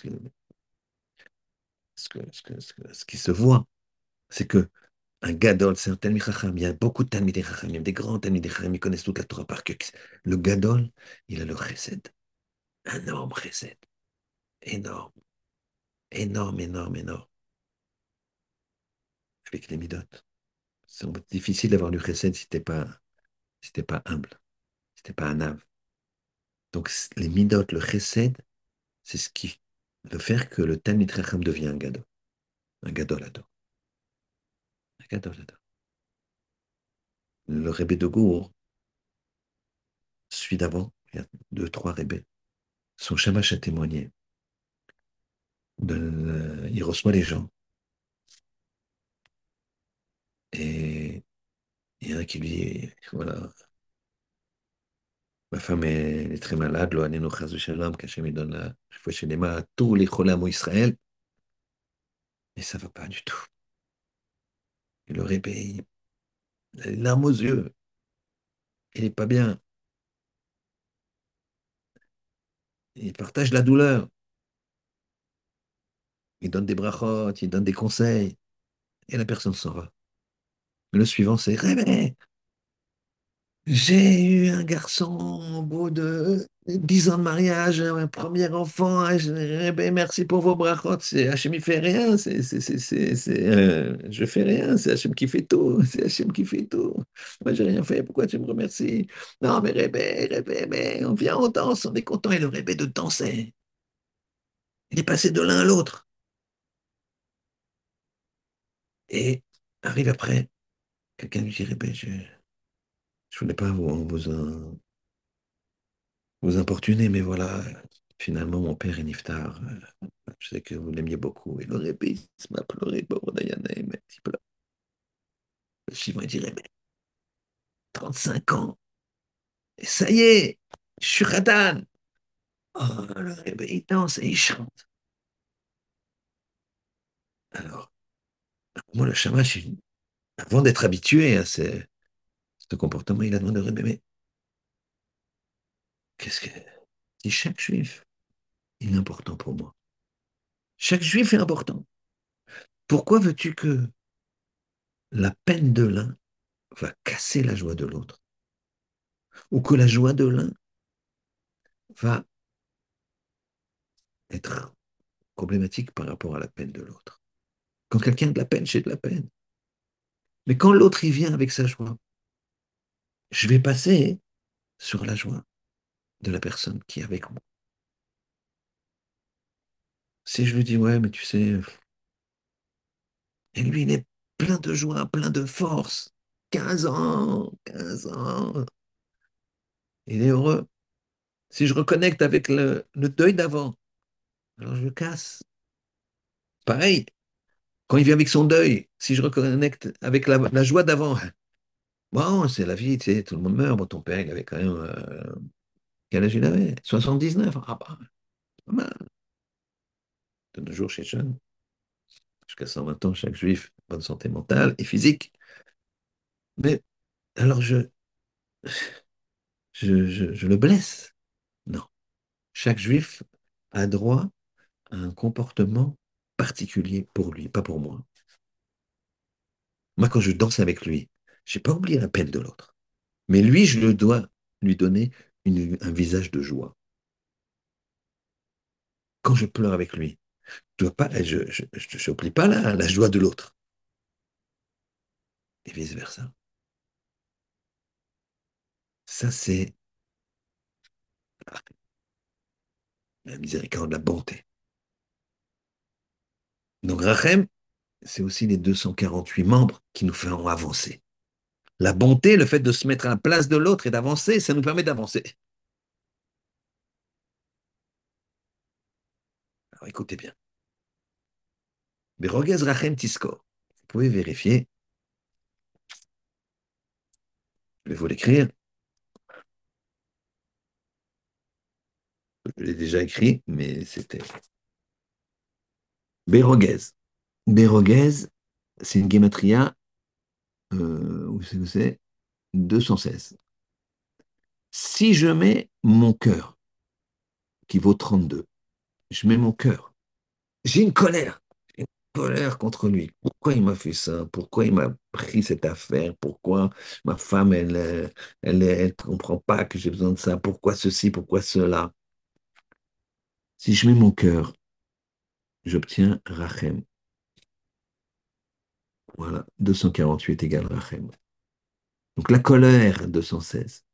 ce, qui se voit, c'est que un gadol, c'est un talmid chacham. Il y a beaucoup de talmid chacham, il y a des grands talmid chacham, ils connaissent toute la Torah par cœur. Le gadol, il a le chesed, un énorme chesed, énorme, énorme, énorme, énorme. Avec les midot. C'est difficile d'avoir du chesed si t'es pas, si t'es pas humble, si t'es pas un ave. Donc les midot, le chesed, c'est ce qui veut faire que le talmid chacham devient un gadol, un gadol adore. Le rébé de Gour, celui d'avant, il y a deux, trois rébés, son shamash a témoigné. il reçoit les gens. Et il y a un qui lui voilà, ma femme est, très malade, lo anenu chaz shalom, qu'Hachem lui donne la à tous les cholam au Israël. Et ça ne va pas du tout. Et le rébé, il a les larmes aux yeux. Il n'est pas bien. Il partage la douleur. Il donne des brachot, il donne des conseils. Et la personne s'en va. Le suivant, c'est Rébé, j'ai eu un garçon au bout de dix ans de mariage, un premier enfant. Ben, merci pour vos brachot. Hachem qui fait rien. C'est, euh, je fais rien. C'est Hachem qui fait tout. C'est Hachem qui fait tout. Moi, j'ai rien fait. Pourquoi tu me remercies? Non, mais Rébé, Rébé, on vient, on danse, on est content. Et le Rébé de danser. Il est passé de l'un à l'autre. Et arrive après, quelqu'un lui dit Rébé, je je voulais pas vous, vous, vous importuner, mais voilà, finalement, mon père est niftar. Je sais que vous l'aimiez beaucoup. Et le répé, il m'a pleuré, pauvre Diana, il m'a dit pleure. Le il dirait, mais 35 ans, et ça y est, je suis Radan. Oh, le rébé, il danse et il chante. Alors, moi, le shamash, avant d'être habitué à ce comportement, il a demandé mais qu'est-ce que. Si chaque juif, est important pour moi. Chaque juif est important. Pourquoi veux-tu que la peine de l'un va casser la joie de l'autre? Ou que la joie de l'un va être problématique par rapport à la peine de l'autre? Quand quelqu'un a de la peine, j'ai de la peine. Mais quand l'autre y vient avec sa joie, je vais passer sur la joie de la personne qui est avec moi. Si je lui dis, ouais, mais tu sais, et lui, il est plein de joie, plein de force, 15 ans, 15 ans, il est heureux. Si je reconnecte avec le, le deuil d'avant, alors je le casse. Pareil, quand il vient avec son deuil, si je reconnecte avec la, joie d'avant, bon, c'est la vie, tu sais, tout le monde meurt. Bon, ton père, il avait quand même. Euh, quel âge il avait? 79. Ah bah, pas mal. De nos jours, chez jeunes, jusqu'à 120 ans, chaque juif, bonne santé mentale et physique. Mais alors je, je, je le blesse? Non. Chaque juif a droit à un comportement particulier pour lui, pas pour moi. Moi, quand je danse avec lui, j'ai pas oublié la peine de l'autre. Mais lui, je dois lui donner un visage de joie. Quand je pleure avec lui, je pas, je, je, je- je n'oublie pas la, la joie de l'autre. Et vice-versa. Ça, c'est la miséricorde, la bonté. Donc, Rachem, c'est aussi les 248 membres qui nous feront avancer. La bonté, le fait de se mettre à la place de l'autre et d'avancer, ça nous permet d'avancer. Alors écoutez bien. Berogez Rachem Tiskor. Vous pouvez vérifier. Je vais vous l'écrire. Je l'ai déjà écrit, mais c'était. Berogez. Berogez, c'est une guématria. Euh, où c'est que c'est? 216. Si je mets mon cœur, qui vaut 32, je mets mon cœur, j'ai une colère, une colère contre lui. Pourquoi il m'a fait ça? Pourquoi il m'a pris cette affaire? Pourquoi ma femme, elle, elle, elle comprend pas que j'ai besoin de ça? Pourquoi ceci? Pourquoi cela? Si je mets mon cœur, j'obtiens Rachem. Voilà, 248 égale Rachem. Donc la colère, 216,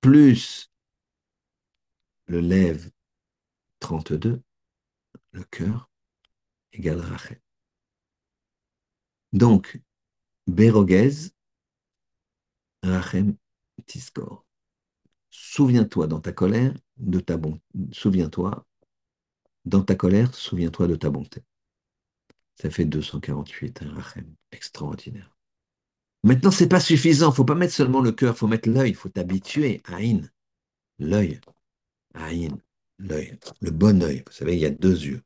plus le lève, 32, le cœur, égale Rachem. Donc, Berogez, Rachem, Tiskor. Souviens-toi dans ta colère de ta bonté. Souviens-toi, dans ta colère, souviens-toi de ta bonté. Ça fait 248, un Rachem. Extraordinaire. Maintenant, c'est pas suffisant. Il faut pas mettre seulement le cœur, il faut mettre l'œil. Il faut t'habituer. Aïn. L'œil. Aïn. L'œil. Le bon œil. Vous savez, il y a deux yeux.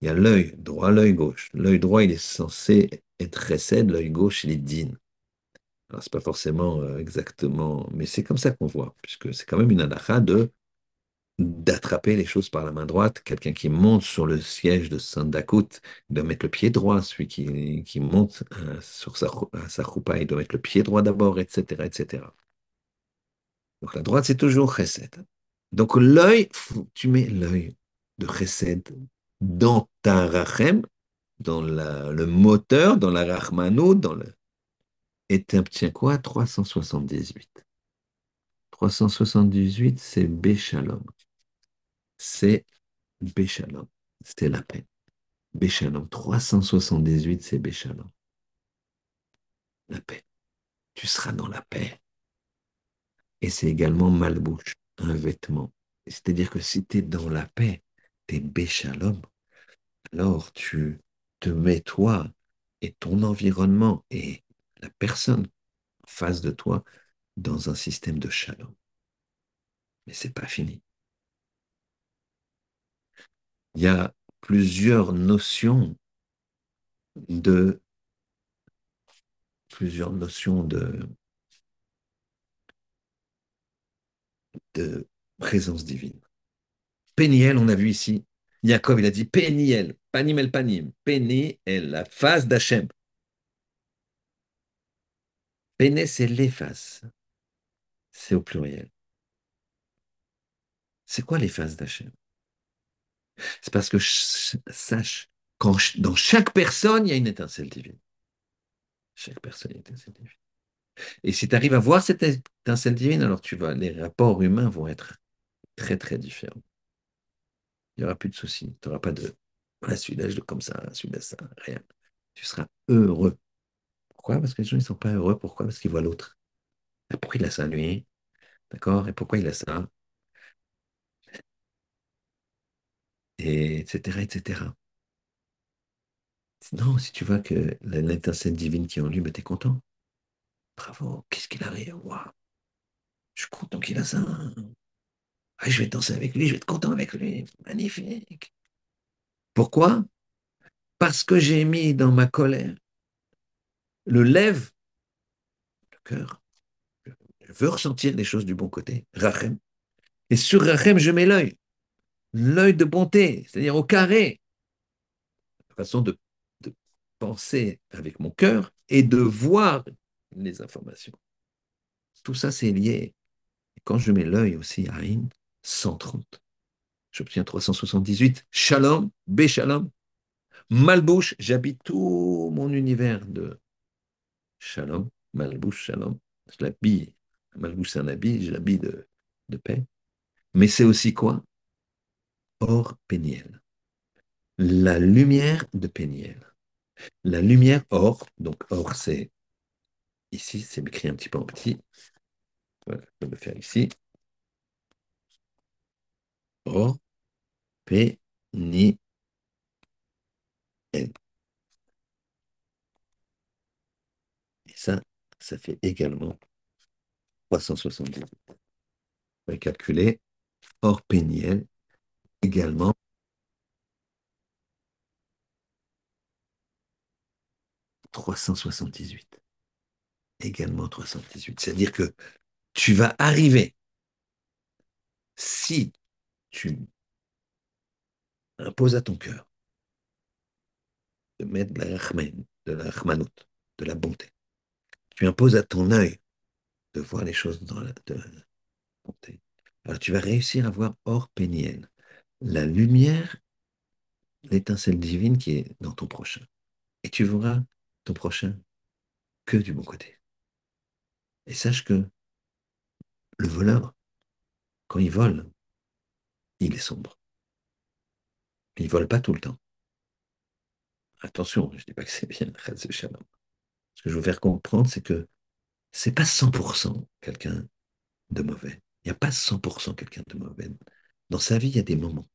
Il y a l'œil droit, l'œil gauche. L'œil droit, il est censé être recède, l'œil gauche, il est digne. Alors, c'est pas forcément euh, exactement, mais c'est comme ça qu'on voit, puisque c'est quand même une halakha de d'attraper les choses par la main droite. Quelqu'un qui monte sur le siège de Sandakut doit mettre le pied droit. Celui qui, qui monte euh, sur sa, à sa il doit mettre le pied droit d'abord, etc., etc. Donc la droite, c'est toujours chesed. Donc l'œil, tu mets l'œil de chesed dans ta rachem, dans la- le moteur, dans la rachmano, dans le... Et tiens quoi? 378. 378, c'est Béchalom. C'est Béchalom. C'était la paix. Béchalom. 378, c'est Béchalom. La paix. Tu seras dans la paix. Et c'est également malbouche, un vêtement. C'est-à-dire que si tu es dans la paix, tu es Béchalom, alors tu te mets toi et ton environnement et la personne en face de toi dans un système de shalom. Mais c'est pas fini. Il y a plusieurs notions de plusieurs notions de, de présence divine. Péniel, on a vu ici, Jacob, il a dit Péniel, panim el panim, Péniel, la face d'Hachem. Péné, c'est les faces. c'est au pluriel. C'est quoi les phases d'Hachem? C'est parce que sache, quand dans chaque personne, il y a une étincelle divine. Chaque personne a une étincelle divine. Et si tu arrives à voir cette étincelle divine, alors tu vas, les rapports humains vont être très très différents. Il n'y aura plus de soucis. Tu n'auras pas de ah, celui-là, je comme ça, celui-là, ça, rien. Tu seras heureux. Pourquoi? Parce que les gens, ne sont pas heureux. Pourquoi? Parce qu'ils voient l'autre. Pourquoi il a ça, lui? D'accord? Et pourquoi il a ça? Et etc., etc. Non, si tu vois que l'étincelle divine qui en lui, ben, tu content. Bravo, qu'est-ce qu'il arrive Waouh Je suis content qu'il a ça. Ah, je vais danser avec lui, je vais être content avec lui. Magnifique. Pourquoi? Parce que j'ai mis dans ma colère le lève, le cœur. Je veux ressentir les choses du bon côté. Rachem. Et sur Rachem, je mets l'œil. L'œil de bonté, c'est-à-dire au carré. La façon de, penser avec mon cœur et de voir les informations. Tout ça, c'est lié. Et quand je mets l'œil aussi à Aïn, 130. J'obtiens 378. Shalom, Béchalom. Malbouche, j'habite tout mon univers de Shalom, Malbouche, Shalom. Je l'habille. Malbouche, c'est un habit, je l'habille de, de paix. Mais c'est aussi quoi? Or Péniel. La lumière de Péniel. La lumière or, donc or c'est ici, c'est écrit un petit peu en petit. Je vais le faire ici. Or, P, Ni, N. Et ça, ça fait également 370. On va calculer or péniel également « 378. Également 378. C'est-à-dire que tu vas arriver, si tu imposes à ton cœur de mettre de la rahman, de la de la bonté. Tu imposes à ton œil de voir les choses dans la, bonté. Alors tu vas réussir à voir hors péniel, la lumière, l'étincelle divine qui est dans ton prochain. Et tu verras ton prochain que du bon côté. Et sache que le voleur, quand il vole, il est sombre. Il ne vole pas tout le temps. Attention, je ne dis pas que c'est bien, Ce que je veux faire comprendre, c'est que c'est pas 100% quelqu'un de mauvais. Il n'y a pas 100% quelqu'un de mauvais. Dans sa vie, il y a des moments.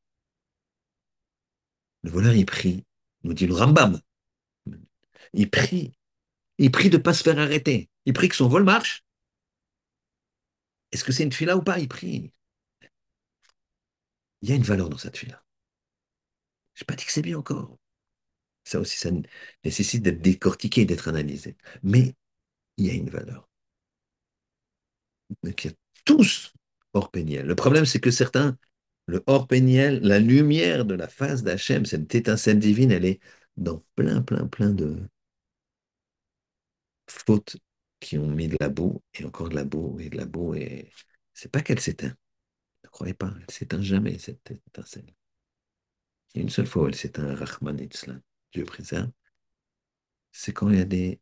Le voleur, il prie, nous dit le Rambam. Il prie. Il prie de ne pas se faire arrêter. Il prie que son vol marche. Est-ce que c'est une fila ou pas? Il prie il y a une valeur dans cette fille-là. Je n'ai pas dit que c'est bien encore. Ça aussi, ça nécessite d'être décortiqué, d'être analysé. Mais il y a une valeur. Donc, il y a tous hors péniel. Le problème, c'est que certains, le hors péniel, la lumière de la face d'Hachem, cette étincelle divine, elle est dans plein, plein, plein de fautes qui ont mis de la boue et encore de la boue et de la boue. Et c'est pas qu'elle s'éteint. Ne croyez pas, elle s'éteint jamais, cette étincelle. A une seule fois où elle s'éteint, Rahman Itzlan, Dieu préserve, c'est quand il y a des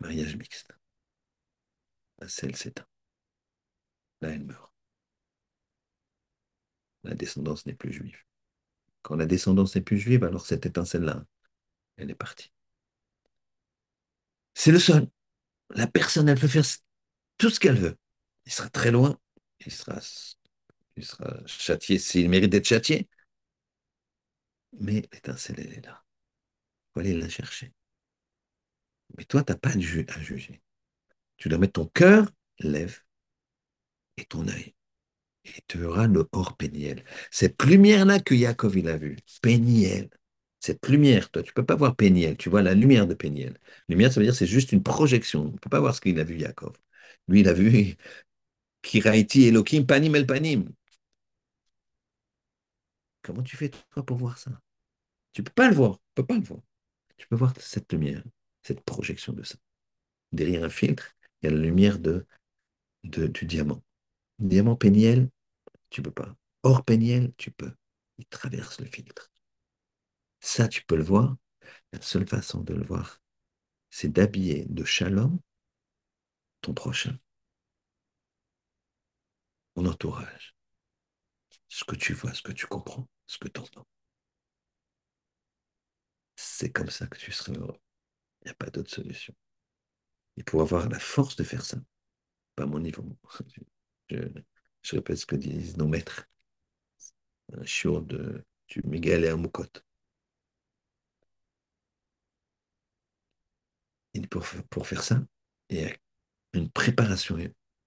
mariages mixtes. La celle s'éteint. Là, elle meurt. La descendance n'est plus juive. Quand la descendance n'est plus juive, alors cette étincelle-là, elle est partie. C'est le seul. La personne, elle peut faire tout ce qu'elle veut. Il sera très loin, il sera, il sera châtié s'il mérite d'être châtié. Mais l'étincelle, elle est là. Il faut aller la chercher. Mais toi, tu n'as pas à juger. Tu dois mettre ton cœur, lève, et ton œil. Et tu verras le hors péniel. Cette lumière-là que Yaakov, il a vue, péniel. Cette lumière, toi, tu ne peux pas voir péniel, tu vois la lumière de péniel. Lumière, ça veut dire c'est juste une projection. On ne peut pas voir ce qu'il a vu, Yaakov. Lui, il a vu Kiraiti Elohim Panim El Panim. Comment tu fais toi pour voir ça? Tu ne peux pas le voir, tu peux pas le voir. Tu peux voir cette lumière, cette projection de ça. Derrière un filtre, il y a la lumière de- du diamant. Diamant péniel, tu peux pas. Or péniel, tu peux. Il traverse le filtre. Ça, tu peux le voir. La seule façon de le voir, c'est d'habiller de shalom ton prochain, ton entourage, ce que tu vois, ce que tu comprends, ce que tu entends. C'est comme ça que tu seras heureux. Il n'y a pas d'autre solution. Et pour avoir la force de faire ça, pas mon niveau, je, répète ce que disent nos maîtres, un chiot de, du Miguel et un Moukotte. Et pour, pour faire ça, il y a une préparation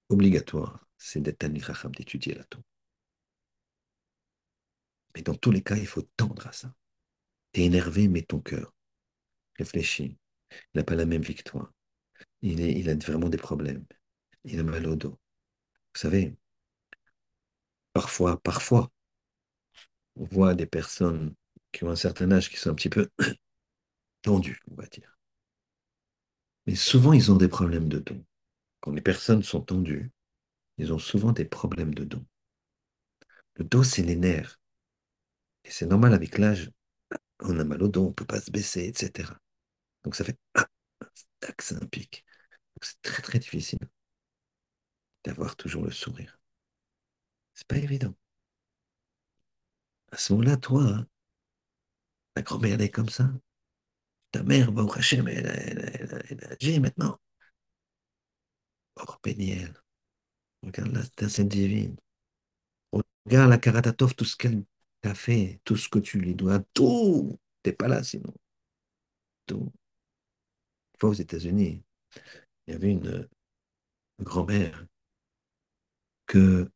obligatoire, c'est d'être un Racham, d'étudier la Torah. Mais dans tous les cas, il faut tendre à ça. T'es énervé, mais ton cœur. Réfléchis. Il n'a pas la même victoire. Il, il a vraiment des problèmes. Il a mal au dos. Vous savez, parfois, parfois, on voit des personnes qui ont un certain âge qui sont un petit peu tendues, on va dire. Mais souvent, ils ont des problèmes de dos. Quand les personnes sont tendues, ils ont souvent des problèmes de dos. Le dos, c'est les nerfs. Et c'est normal avec l'âge, on a mal au dos, on ne peut pas se baisser, etc. Donc ça fait ah, c'est un pic. C'est très très difficile d'avoir toujours le sourire. C'est pas évident. À ce moment-là, toi, hein, ta grand-mère, elle est comme ça. Ta mère, va au Hachem, elle, elle, elle, agit maintenant. Oh, Péniel, regarde la scène divine. Regarde la Karatatov, tout ce qu'elle t'a fait, tout ce que tu lui dois, tout. T'es pas là sinon. Tout. Une fois aux États-Unis, il y avait une grand-mère qui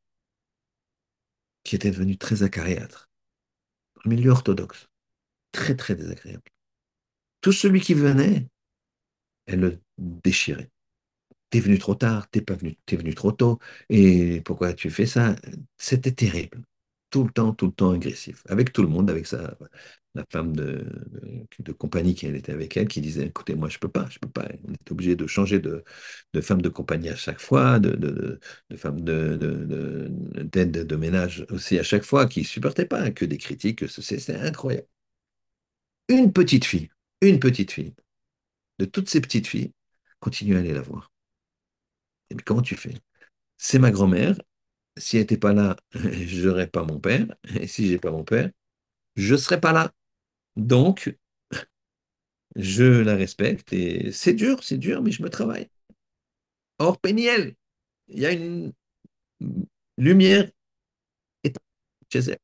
était devenue très acariâtre, le milieu orthodoxe, très très désagréable. Tout celui qui venait, elle le déchirait. T'es venu trop tard, t'es pas venu, t'es venu trop tôt, et pourquoi tu fais ça? C'était terrible. Tout le temps, tout le temps agressif. Avec tout le monde, avec sa, la femme de, compagnie qui était avec elle, qui disait, écoutez, moi, je peux pas, je peux pas. On est obligé de changer de, femme de compagnie à chaque fois, de, femme de, d'aide de, ménage aussi à chaque fois, qui supportait pas que des critiques, c'est incroyable. Une petite fille, une petite fille, de toutes ces petites filles, continue à aller la voir. Comment tu fais? C'est ma grand-mère. Si elle n'était pas là, je n'aurais pas mon père. Et si j'ai pas mon père, je ne serais pas là. Donc, je la respecte. Et c'est dur, c'est dur, mais je me travaille. Or, Péniel, il y a une lumière chez elle.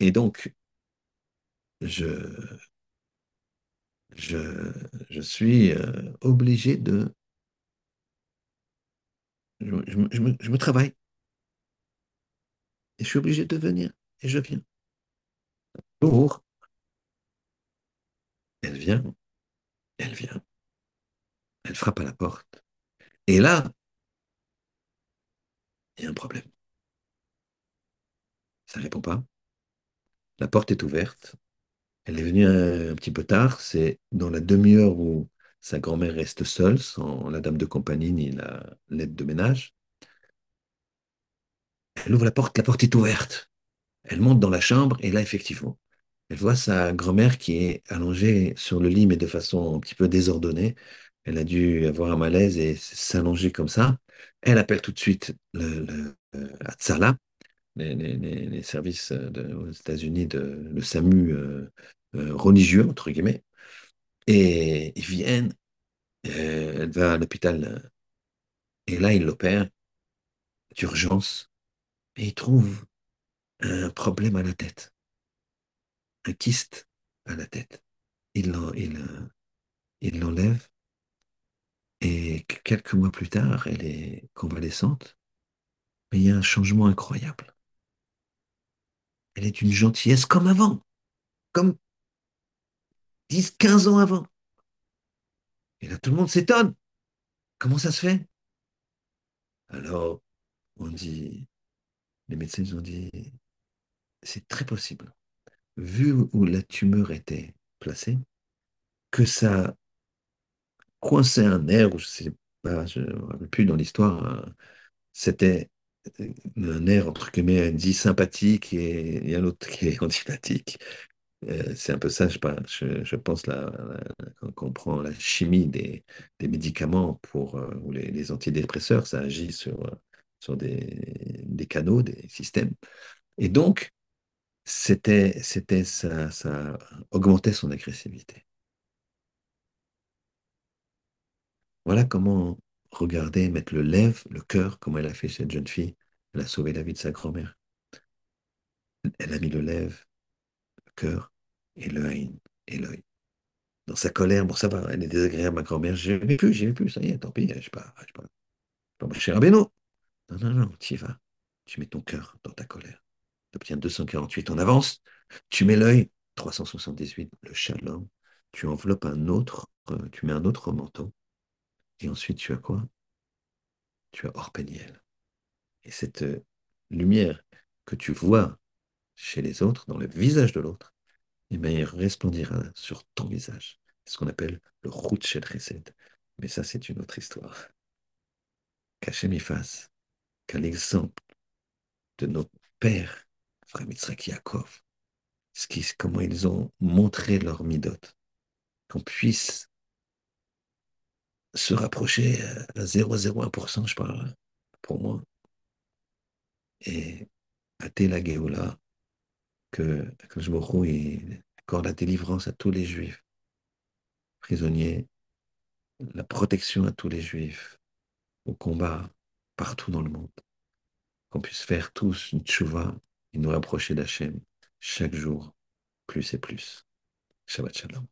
Et donc, je, je, je suis euh, obligé de... Me, je, me, travaille. Et je suis obligé de venir. Et je viens. Elle vient. Elle vient. Elle frappe à la porte. Et là, il y a un problème. Ça ne répond pas. La porte est ouverte. Elle est venue un petit peu tard. C'est dans la demi-heure où sa grand-mère reste seule, sans la dame de compagnie ni l'aide de ménage. Elle ouvre la porte, la porte est ouverte. Elle monte dans la chambre et là, effectivement, elle voit sa grand-mère qui est allongée sur le lit, mais de façon un petit peu désordonnée. Elle a dû avoir un malaise et s'allonger comme ça. Elle appelle tout de suite le, le, Atzala, les, services de, aux États-Unis, de, le SAMU euh, euh, religieux, entre guillemets. Et ils viennent, euh, elle va à l'hôpital, et là, ils l'opèrent d'urgence, et ils trouvent un problème à la tête, un kyste à la tête. Ils l'enlèvent, et quelques mois plus tard, elle est convalescente, mais il y a un changement incroyable. Elle est d'une gentillesse comme avant, comme 10, 15 ans avant. Et là, tout le monde s'étonne. Comment ça se fait? Alors, on dit, les médecins nous ont dit, c'est très possible, vu où la tumeur était placée, que ça coincé un nerf, je sais bah, je ne me rappelle plus dans l'histoire, hein, c'était un air, entre guillemets, dit sympathique et, et un autre qui est antipathique. Euh, c'est un peu ça, je, je, pense, là, quand on prend la chimie des, médicaments pour, euh, ou les, antidépresseurs, ça agit sur, euh, sur des canaux, des systèmes. Et donc, c'était, c'était ça, ça augmentait son agressivité. Voilà comment regarder, mettre le lèvre, le cœur, comme elle a fait cette jeune fille. Elle a sauvé la vie de sa grand-mère. Elle a mis le lèvre, le cœur et l'œil. Et l'œil. Dans sa colère, bon, ça va, elle est désagréable, ma grand-mère. Je vais plus, j'y vais plus, ça y est, tant pis, je sais pas, je sais pas, pas marcher à Beno. Non, non, non, tu y vas. Tu mets ton cœur dans ta colère. Tu obtiens 248, on avance. Tu mets l'œil, 378, le shalom. Tu enveloppes un autre, euh, tu mets un autre manteau. Et ensuite, tu as quoi? Tu as Orpéniel. Et cette euh, lumière que tu vois chez les autres, dans le visage de l'autre, eh bien, il resplendira sur ton visage. C'est ce qu'on appelle le route chez. Mais ça, c'est une autre histoire. Qu'Hachem y fasse, qu'à l'exemple de nos pères, frère Yitzhak Yaakov, comment ils ont montré leur midote, qu'on puisse se rapprocher à 0,01%, je parle, pour moi, et à la Géoula, que, il accorde la délivrance à tous les juifs prisonniers, la protection à tous les juifs au combat partout dans le monde. Qu'on puisse faire tous une tchouva et nous rapprocher d'Hachem chaque jour, plus et plus. Shabbat Shalom.